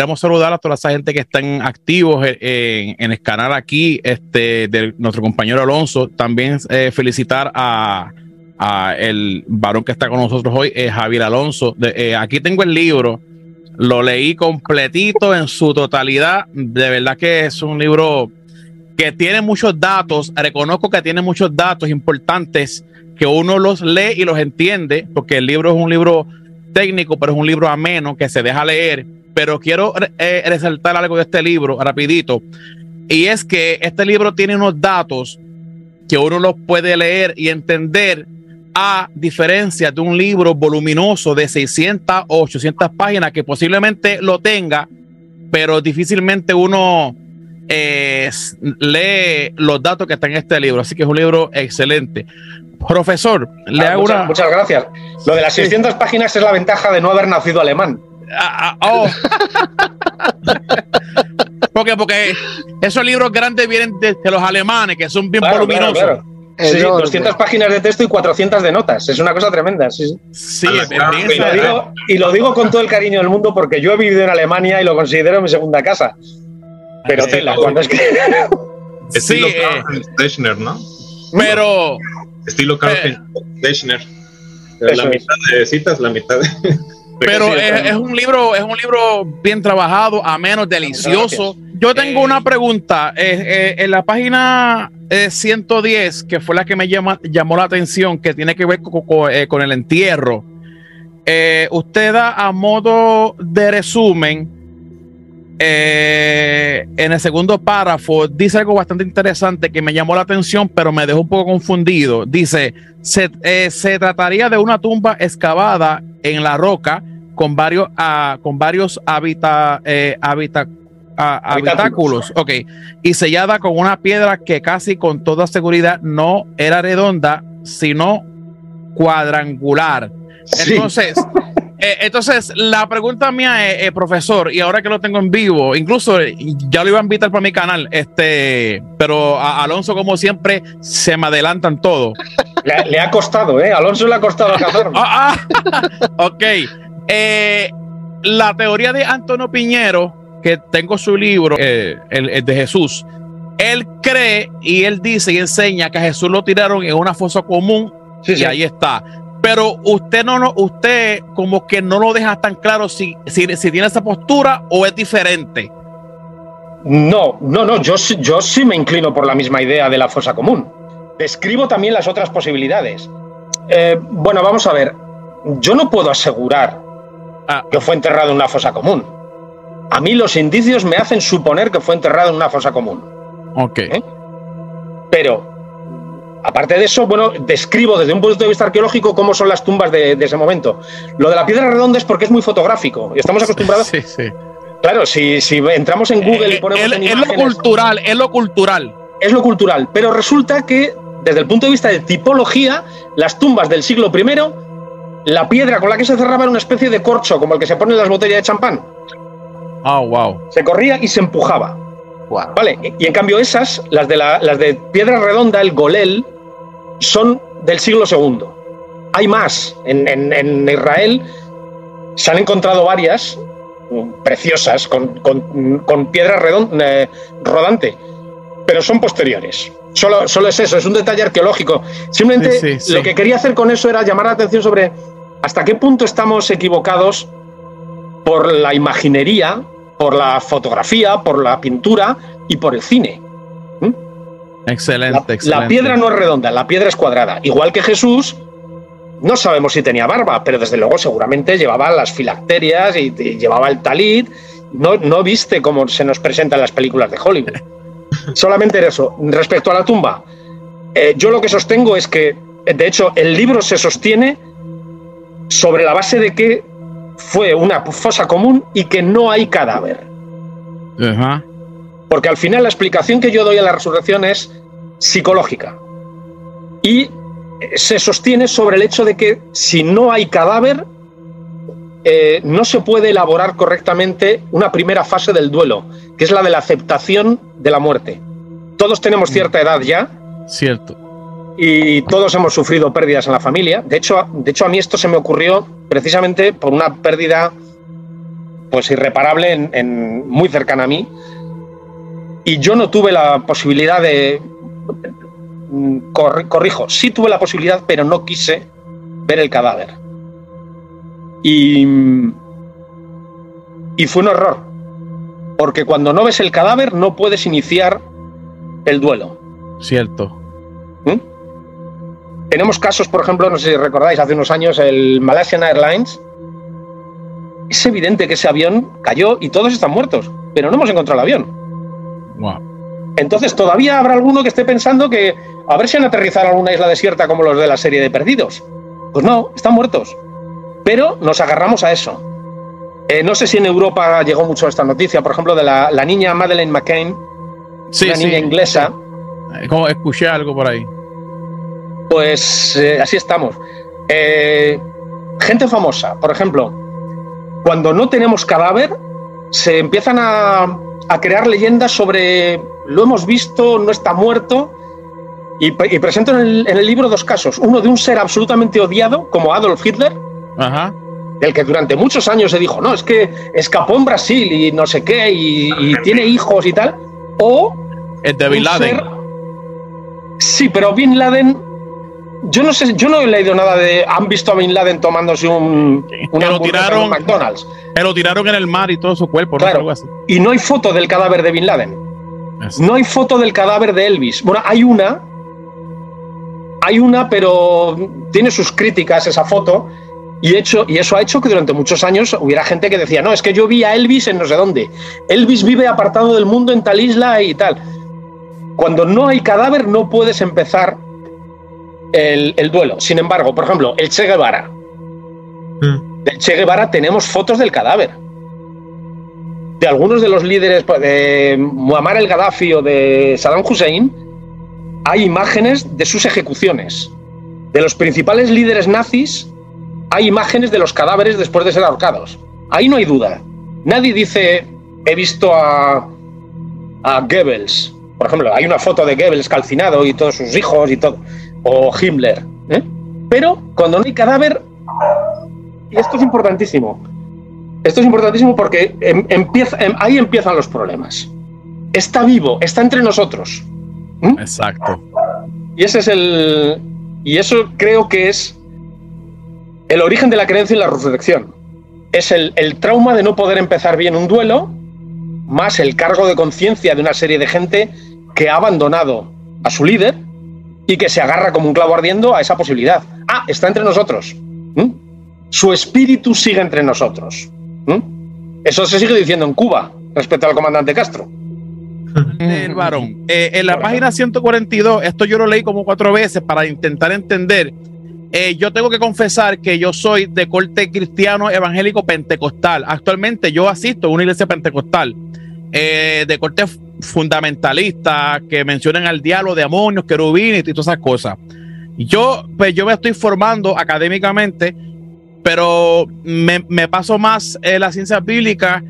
queremos saludar a toda esa gente que están activos en, el canal aquí, este, de nuestro compañero Alonso. También eh, felicitar a, el varón que está con nosotros hoy, eh, Javier Alonso. Eh, aquí tengo el libro, lo leí completito en su totalidad. De verdad que es un libro que tiene muchos datos. Reconozco que tiene muchos datos importantes que uno los lee y los entiende, porque el libro es un libro técnico, pero es un libro ameno que se deja leer. Pero quiero eh, resaltar algo de este libro rapidito. Y es que este libro tiene unos datos que uno los puede leer y entender a diferencia de un libro voluminoso de 600 o 800 páginas que posiblemente lo tenga, pero difícilmente uno eh, lee los datos que están en este libro. Así que es un libro excelente. Profesor, le ah, hago muchas, una... muchas gracias. Lo de las 600 páginas es la ventaja de no haber nacido alemán. Ah, ah, oh. porque, porque esos libros grandes vienen de, los alemanes, que son bien voluminosos. Sí, 200 páginas de texto y 400 de notas. Es una cosa tremenda. Sí, sí. y, lo digo, con todo el cariño del mundo porque yo he vivido en Alemania y lo considero mi segunda casa. Pero tela, cuando es que. Sí, eh, ¿no? Pero Estilo Carl eh, La mitad de citas, la mitad de. Pero es, un libro, es un libro bien trabajado, a menos delicioso. Yo tengo una pregunta. Eh, eh, en la página 110, que fue la que me llamó la atención, que tiene que ver con el entierro. usted da a modo de resumen eh, en el segundo párrafo dice algo bastante interesante que me llamó la atención, pero me dejó un poco confundido. Dice, se, eh, trataría de una tumba excavada en la roca con varios, uh, con varios habita, eh, habitáculos, ok, y sellada con una piedra que casi con toda seguridad no era redonda, sino cuadrangular. Entonces, eh, entonces, la pregunta mía es, eh, profesor, y ahora que lo tengo en vivo, incluso eh, ya lo iba a invitar para mi canal, este, pero a Alonso, como siempre, se me adelantan todo. Le, ha costado, ¿eh? Alonso le ha costado cazarme. ah, ah ok. la teoría de Antonio Piñero, que tengo su libro, el, de Jesús, él cree y él dice y enseña que a Jesús lo tiraron en una fosa común y ahí está pero usted no, no, usted como que no lo deja tan claro si, si, tiene esa postura o es diferente. No, no, no, yo, yo sí me inclino por la misma idea de la fosa común. Describo también las otras posibilidades. Eh, bueno, vamos a ver. Yo no puedo asegurar ah. que fue enterrado en una fosa común. A mí los indicios me hacen suponer que fue enterrado en una fosa común. Ok. ¿Eh? Pero Aparte de eso, bueno, describo desde un punto de vista arqueológico cómo son las tumbas de, ese momento. Lo de la piedra redonda es porque es muy fotográfico y estamos acostumbrados. Sí, sí. Claro, si, entramos en Google y eh, ponemos. Es, lo cultural, es lo cultural. Es lo cultural, pero resulta que desde el punto de vista de tipología, las tumbas del siglo I, la piedra con la que se cerraba era una especie de corcho, como el que se pone en las botellas de champán. Oh, wow. Se corría y se empujaba. Vale, y en cambio esas, las de, la, las de piedra redonda, el golel, son del siglo II. Hay más. En, Israel se han encontrado varias preciosas con, piedra eh, rodante, pero son posteriores. Solo, solo, es eso, es un detalle arqueológico. Simplemente lo que quería hacer con eso era llamar la atención sobre hasta qué punto estamos equivocados por la imaginería por la fotografía, por la pintura y por el cine. ¿Mm? Excelente, la, La piedra no es redonda, la piedra es cuadrada. Igual que Jesús, no sabemos si tenía barba, pero desde luego seguramente llevaba las filacterias y, llevaba el talit. No, no viste como se nos presenta en las películas de Hollywood. Solamente eso. Respecto a la tumba, eh, yo lo que sostengo es que, de hecho, el libro se sostiene sobre la base de que fue una fosa común y que no hay cadáver. Porque al final la explicación que yo doy a la resurrección es psicológica. Y se sostiene sobre el hecho de que si no hay cadáver, eh, no se puede elaborar correctamente una primera fase del duelo, que es la de la aceptación de la muerte. Todos tenemos cierta edad ya. Cierto y todos hemos sufrido pérdidas en la familia. De hecho, de hecho, a mí esto se me ocurrió precisamente por una pérdida pues irreparable en, muy cercana a mí. Y yo no tuve la posibilidad de... Mm, corrijo, sí tuve la posibilidad, pero no quise ver el cadáver. Y, y fue un error, porque cuando no ves el cadáver no puedes iniciar el duelo. Cierto. Tenemos casos, por ejemplo, no sé si recordáis, hace unos años el Malaysian Airlines. Es evidente que ese avión cayó y todos están muertos, pero no hemos encontrado el avión. Entonces todavía habrá alguno que esté pensando que a ver si han aterrizado en alguna isla desierta como los de la serie de Perdidos. Pues no, están muertos. Pero nos agarramos a eso. Eh, no sé si en Europa llegó mucho esta noticia, por ejemplo, de la, niña Madeleine McCain, una niña inglesa. Eh, como escuché algo por ahí. Pues eh, así estamos. gente famosa, por ejemplo, cuando no tenemos cadáver, se empiezan a, crear leyendas sobre lo hemos visto, no está muerto. Y, presento en el, en el, libro dos casos. Uno de un ser absolutamente odiado, como Adolf Hitler, Ajá del que durante muchos años se dijo, no, es que escapó en Brasil y no sé qué, y, tiene hijos y tal, o... El de Bin Laden. Sí, pero Bin Laden, yo no sé, yo no he leído nada de, han visto a Bin Laden tomándose un, un lo tiraron, McDonald's. Pero tiraron en el mar y todo su cuerpo, claro, Y no hay foto del cadáver de Bin Laden. No hay foto del cadáver de Elvis. Bueno, hay una, hay una, pero tiene sus críticas esa foto y, hecho, y eso ha hecho que durante muchos años hubiera gente que decía, no, es que yo vi a Elvis en no sé dónde. Elvis vive apartado del mundo en tal isla y tal. Cuando no hay cadáver no puedes empezar el, duelo. Sin embargo, por ejemplo, el Che Guevara. Mm. Del Che Guevara tenemos fotos del cadáver. De algunos de los líderes pues, de Muammar el Gaddafi o de Saddam Hussein, hay imágenes de sus ejecuciones. De los principales líderes nazis hay imágenes de los cadáveres después de ser ahorcados. Ahí no hay duda. Nadie dice, he visto a, a Goebbels. Por ejemplo, hay una foto de Goebbels calcinado y todos sus hijos y todo. O Himmler. ¿eh? Pero cuando no hay cadáver, y esto es importantísimo. Esto es importantísimo porque em, empieza, em, ahí empiezan los problemas. Está vivo, está entre nosotros. Exacto. Y ese es el. Y eso creo que es el origen de la creencia y la resurrección. Es el, trauma de no poder empezar bien un duelo, más el cargo de conciencia de una serie de gente que ha abandonado a su líder y que se agarra como un clavo ardiendo a esa posibilidad. Ah, está entre nosotros. Su espíritu sigue entre nosotros. Eso se sigue diciendo en Cuba respecto al comandante Castro. El varón. Eh, en la página 142, esto yo lo leí como cuatro veces para intentar entender eh, yo tengo que confesar que yo soy de corte cristiano evangélico pentecostal. Actualmente yo asisto a una iglesia pentecostal eh, de corte fundamentalista que mencionan al diablo, demonios, querubines y todas esas cosas. Yo, pues yo me estoy formando académicamente, pero me, paso más en la ciencia bíblica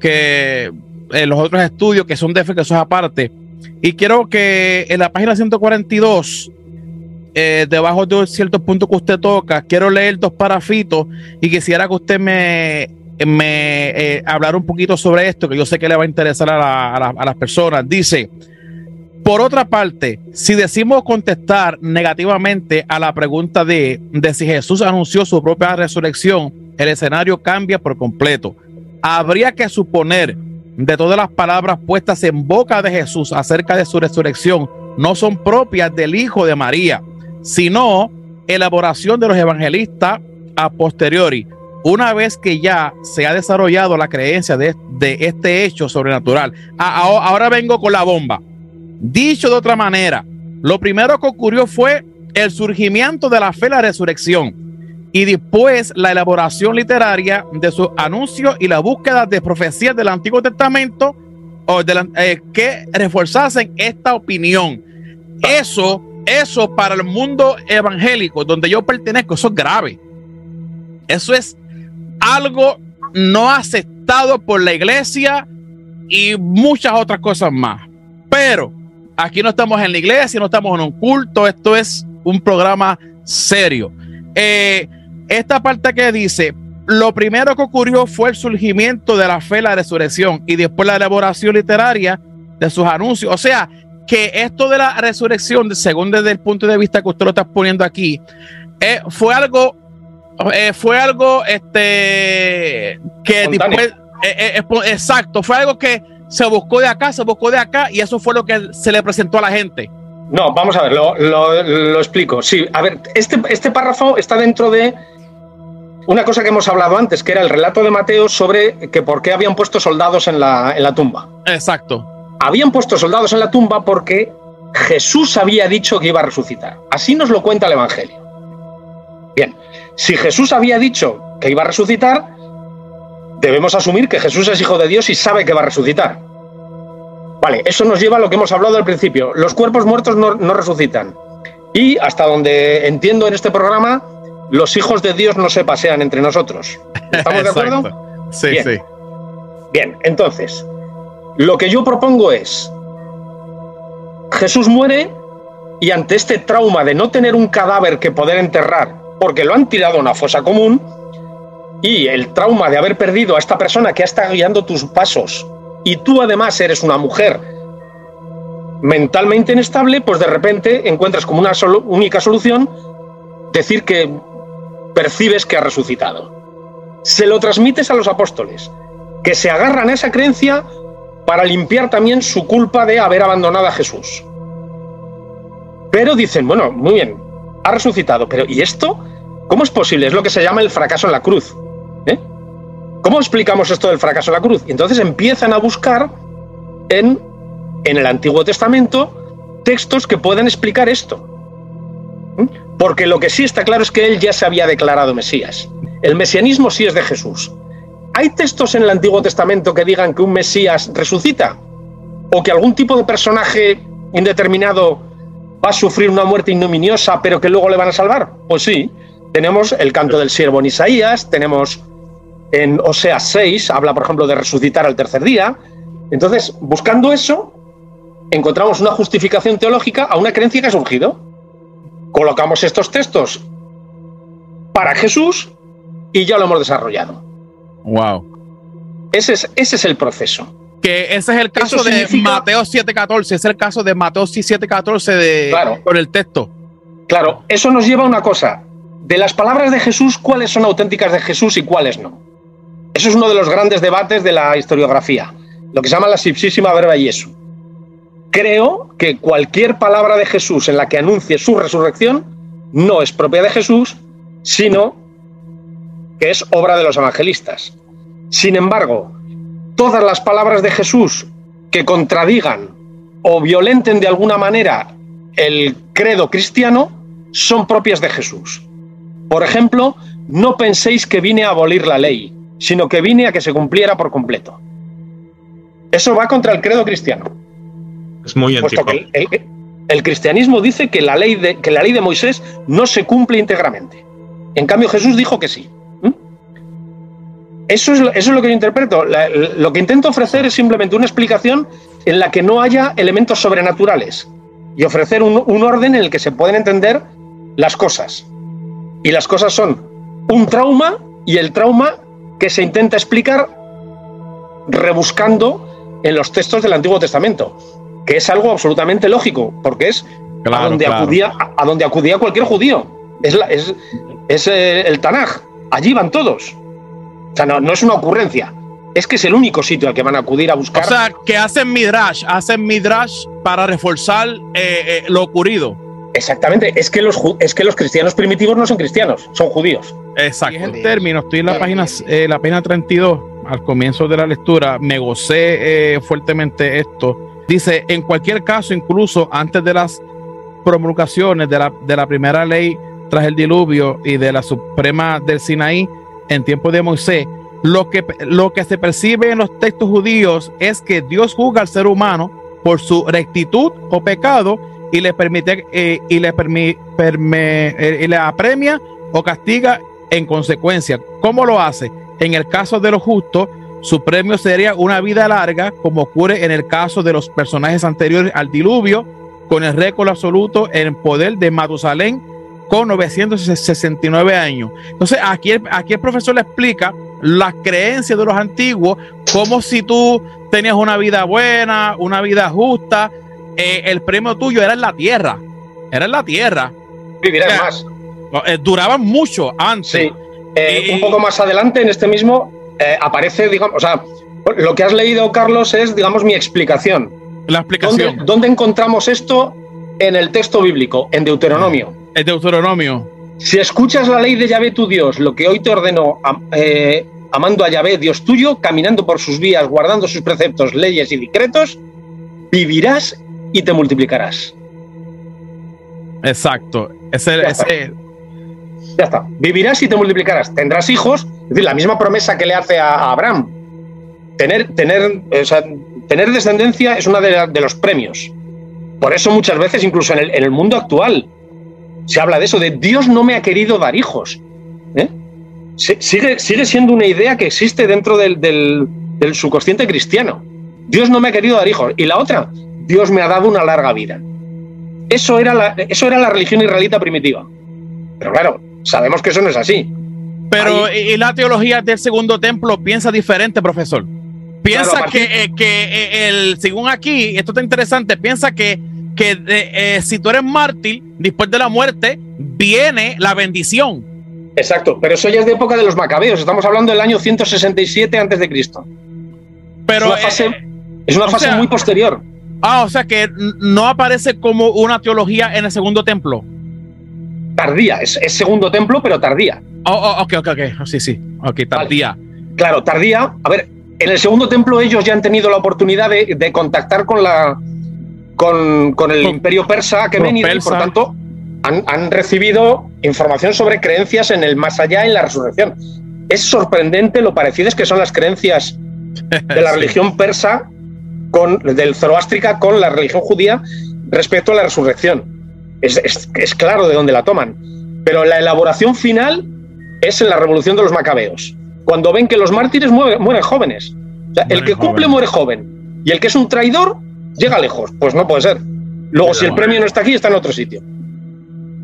que en los otros estudios que son de fe, que son aparte. Y quiero que en la página 142 eh, debajo de ciertos puntos que usted toca, quiero leer dos parafitos y quisiera que usted me, me eh, hablara un poquito sobre esto, que yo sé que le va a interesar a, las personas. Dice, por otra parte, si decimos contestar negativamente a la pregunta de, de si Jesús anunció su propia resurrección, el escenario cambia por completo. Habría que suponer de todas las palabras puestas en boca de Jesús acerca de su resurrección no son propias del Hijo de María, sino elaboración de los evangelistas a posteriori, una vez que ya se ha desarrollado la creencia de, este hecho sobrenatural. ahora vengo con la bomba. Dicho de otra manera, lo primero que ocurrió fue el surgimiento de la fe, la resurrección, y después la elaboración literaria de sus anuncios y la búsqueda de profecías del Antiguo Testamento o eh, que reforzasen esta opinión. Eso eso para el mundo evangélico donde yo pertenezco, eso es grave. Eso es algo no aceptado por la iglesia y muchas otras cosas más. Pero aquí no estamos en la iglesia, no estamos en un culto, esto es un programa serio. Eh, esta parte que dice, lo primero que ocurrió fue el surgimiento de la fe, la resurrección y después la elaboración literaria de sus anuncios. O sea, que esto de la resurrección, según desde el punto de vista que usted lo está poniendo aquí, eh, fue algo, eh, fue algo, este, que después, eh, exacto, fue algo que se buscó de acá, se buscó de acá y eso fue lo que se le presentó a la gente. No, vamos a ver, lo, lo explico. Sí, a ver, este, este párrafo está dentro de una cosa que hemos hablado antes, que era el relato de Mateo sobre que por qué habían puesto soldados en la, en la tumba. Exacto. Habían puesto soldados en la tumba porque Jesús había dicho que iba a resucitar. Así nos lo cuenta el Evangelio. Si Jesús había dicho que iba a resucitar, debemos asumir que Jesús es hijo de Dios y sabe que va a resucitar. Vale, eso nos lleva a lo que hemos hablado al principio. Los cuerpos muertos no, no resucitan. Y hasta donde entiendo en este programa, los hijos de Dios no se pasean entre nosotros. ¿Estamos de acuerdo? Sí, sí. Bien, entonces, lo que yo propongo es, Jesús muere y ante este trauma de no tener un cadáver que poder enterrar, porque lo han tirado a una fosa común, y el trauma de haber perdido a esta persona que ha estado guiando tus pasos, y tú además eres una mujer mentalmente inestable, pues de repente encuentras como una única solución decir que percibes que ha resucitado. Se lo transmites a los apóstoles, que se agarran a esa creencia para limpiar también su culpa de haber abandonado a Jesús. Pero dicen, bueno, muy bien, ha resucitado, pero ¿y esto? ¿Cómo es posible? Es lo que se llama el fracaso en la cruz. ¿eh? ¿Cómo explicamos esto del fracaso en la cruz? Y entonces empiezan a buscar en, en el Antiguo Testamento textos que puedan explicar esto. Porque lo que sí está claro es que él ya se había declarado Mesías. El mesianismo sí es de Jesús. ¿Hay textos en el Antiguo Testamento que digan que un Mesías resucita? ¿O que algún tipo de personaje indeterminado va a sufrir una muerte ignominiosa pero que luego le van a salvar? Pues sí. Tenemos el canto del siervo en Isaías, tenemos en Oseas 6, habla por ejemplo de resucitar al tercer día. Entonces, buscando eso, encontramos una justificación teológica a una creencia que ha surgido colocamos estos textos para Jesús y ya lo hemos desarrollado. Wow. Ese es, ese es el proceso. Que ese es el caso de Mateo 7.14, es el caso de Mateo 7.14 de claro, por el texto. Claro, eso nos lleva a una cosa. De las palabras de Jesús, ¿cuáles son auténticas de Jesús y cuáles no? Eso es uno de los grandes debates de la historiografía, lo que se llama la sipsísima verba Jesu creo que cualquier palabra de Jesús en la que anuncie su resurrección no es propia de Jesús, sino que es obra de los evangelistas. Sin embargo, todas las palabras de Jesús que contradigan o violenten de alguna manera el credo cristiano son propias de Jesús. Por ejemplo, no penséis que vine a abolir la ley, sino que vine a que se cumpliera por completo. Eso va contra el credo cristiano. Es muy antiguo. El, cristianismo dice que la, ley de, que la ley de Moisés no se cumple íntegramente. En cambio, Jesús dijo que sí. Eso es, eso es lo que yo interpreto. lo que intento ofrecer es simplemente una explicación en la que no haya elementos sobrenaturales y ofrecer un, un orden en el que se pueden entender las cosas. Y las cosas son un trauma y el trauma que se intenta explicar rebuscando en los textos del Antiguo Testamento que es algo absolutamente lógico, porque es a, donde acudía, a, donde acudía cualquier judío. Es, es, es eh, el Tanaj. Allí van todos. O sea, no, no, es una ocurrencia. Es que es el único sitio al que van a acudir a buscar. O sea, que hacen midrash, hacen midrash para reforzar eh, eh, lo ocurrido. Exactamente, es que, los, es que los cristianos primitivos no son cristianos, son judíos. Exacto. En término, estoy en la página, la página 32, al comienzo de la lectura, me gocé fuertemente esto Dice, en cualquier caso, incluso antes de las promulgaciones de la, de la primera ley tras el diluvio y de la suprema del Sinaí en tiempo de Moisés, lo que, lo que se percibe en los textos judíos es que Dios juzga al ser humano por su rectitud o pecado y le permite eh, y le permite eh, y le apremia o castiga en consecuencia. ¿Cómo lo hace? En el caso de los justos, su premio sería una vida larga, como ocurre en el caso de los personajes anteriores al diluvio, con el récord absoluto en poder de Matusalén con 969 años. Entonces, aquí, aquí el profesor le explica las creencias de los antiguos, como si tú tenías una vida buena, una vida justa, eh, el premio tuyo era en la tierra. Era en la tierra. Vivirás más. Eh, duraban mucho antes. Sí. Eh, un poco más adelante, en este mismo, aparece, digamos, o sea, lo que has leído, Carlos, es, digamos, mi explicación. La explicación. ¿Dónde, encontramos esto en el texto bíblico? En Deuteronomio. En Deuteronomio. Si escuchas la ley de Yahvé tu Dios, lo que hoy te ordeno, amando a Yahvé, Dios tuyo, caminando por sus vías, guardando sus preceptos, leyes y decretos, vivirás y te multiplicarás. Exacto. Ese, ya, está. ya está. Vivirás y te multiplicarás. Tendrás hijos. Es decir, la misma promesa que le hace a, Abraham. Tener, tener, o sea, tener descendencia es uno de, de, los premios. Por eso muchas veces, incluso en el, en el, mundo actual, se habla de eso, de Dios no me ha querido dar hijos. ¿eh? Sigue, sigue, siendo una idea que existe dentro del, del, del subconsciente cristiano. Dios no me ha querido dar hijos. Y la otra, Dios me ha dado una larga vida. Eso era la, eso era la religión israelita primitiva. Pero claro, sabemos que eso no es así. Pero Ahí, y la teología del segundo templo piensa diferente, profesor. Piensa claro, que, eh, que eh, el, según aquí, esto está interesante, piensa que, que eh, eh, si tú eres mártir, después de la muerte, viene la bendición. Exacto, pero eso ya es de época de los macabeos, estamos hablando del año 167 antes de Cristo. Pero es una fase, eh, es una fase sea, muy posterior. Ah, o sea que no aparece como una teología en el segundo templo. Tardía, es, es segundo templo, pero tardía. Oh, oh, ok, ok, ok. Sí, sí. Ok, tardía. Vale. Claro, tardía. A ver, en el segundo templo ellos ya han tenido la oportunidad de, de contactar con la con, con el con, imperio persa que venía y por tanto han, han, recibido información sobre creencias en el más allá, en la resurrección. Es sorprendente lo parecidas que son las creencias de la sí. religión persa con, del zoroástrica con la religión judía respecto a la resurrección. Es, es, es, claro de dónde la toman. Pero la elaboración final es en la revolución de los macabeos. Cuando ven que los mártires mueren, mueren jóvenes. O sea, el que cumple muere joven. Y el que es un traidor llega lejos. Pues no puede ser. Luego, Pero si el premio no está aquí, está en otro sitio.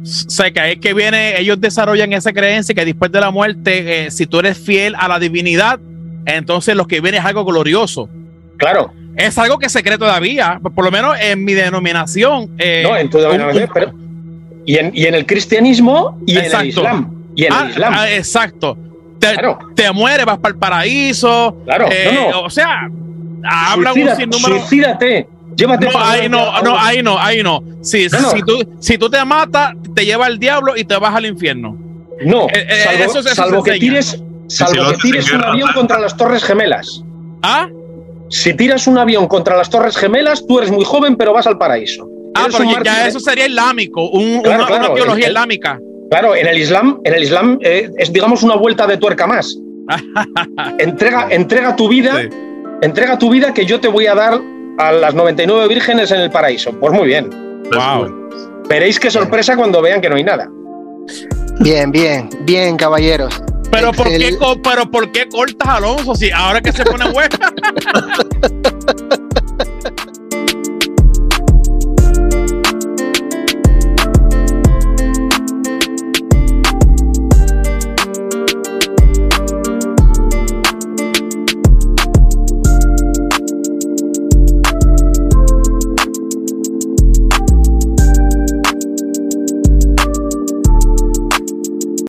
O sea, que es que viene, ellos desarrollan esa creencia que después de la muerte, eh, si tú eres fiel a la divinidad, entonces lo que viene es algo glorioso. Claro. Es algo que se cree todavía, por lo menos en mi denominación. Eh, no, en tu denominación, un, pero. Y en, y en, el cristianismo y exacto. en el islam. Y en ah, el islam. Ah, exacto. Te, claro. te mueres, vas para el paraíso. Claro, eh, no, no. O sea, habla Suicida, un sinnúmero. Suicídate. Llévate no, ahí no, no, ahí no, ahí no. Sí, no. Si, tú, si tú te matas, te lleva el diablo y te vas al infierno. No, eh, eh, salvo, eso, eso salvo que tires, salvo si que tires un avión contra las Torres Gemelas. ¿Ah? Si tiras un avión contra las Torres Gemelas, tú eres muy joven, pero vas al paraíso. Ah, pero ya, ya eso sería islámico, un, claro, una, claro, una, teología el, islámica. Claro, en el Islam, en el Islam eh, es digamos una vuelta de tuerca más. entrega, entrega tu vida, sí. entrega tu vida que yo te voy a dar a las 99 vírgenes en el paraíso. Pues muy bien. Wow. Veréis qué sorpresa cuando vean que no hay nada. Bien, bien, bien, caballeros. Pero ¿por, qué, pero ¿por qué cortas Alonso si ahora que se pone hueca?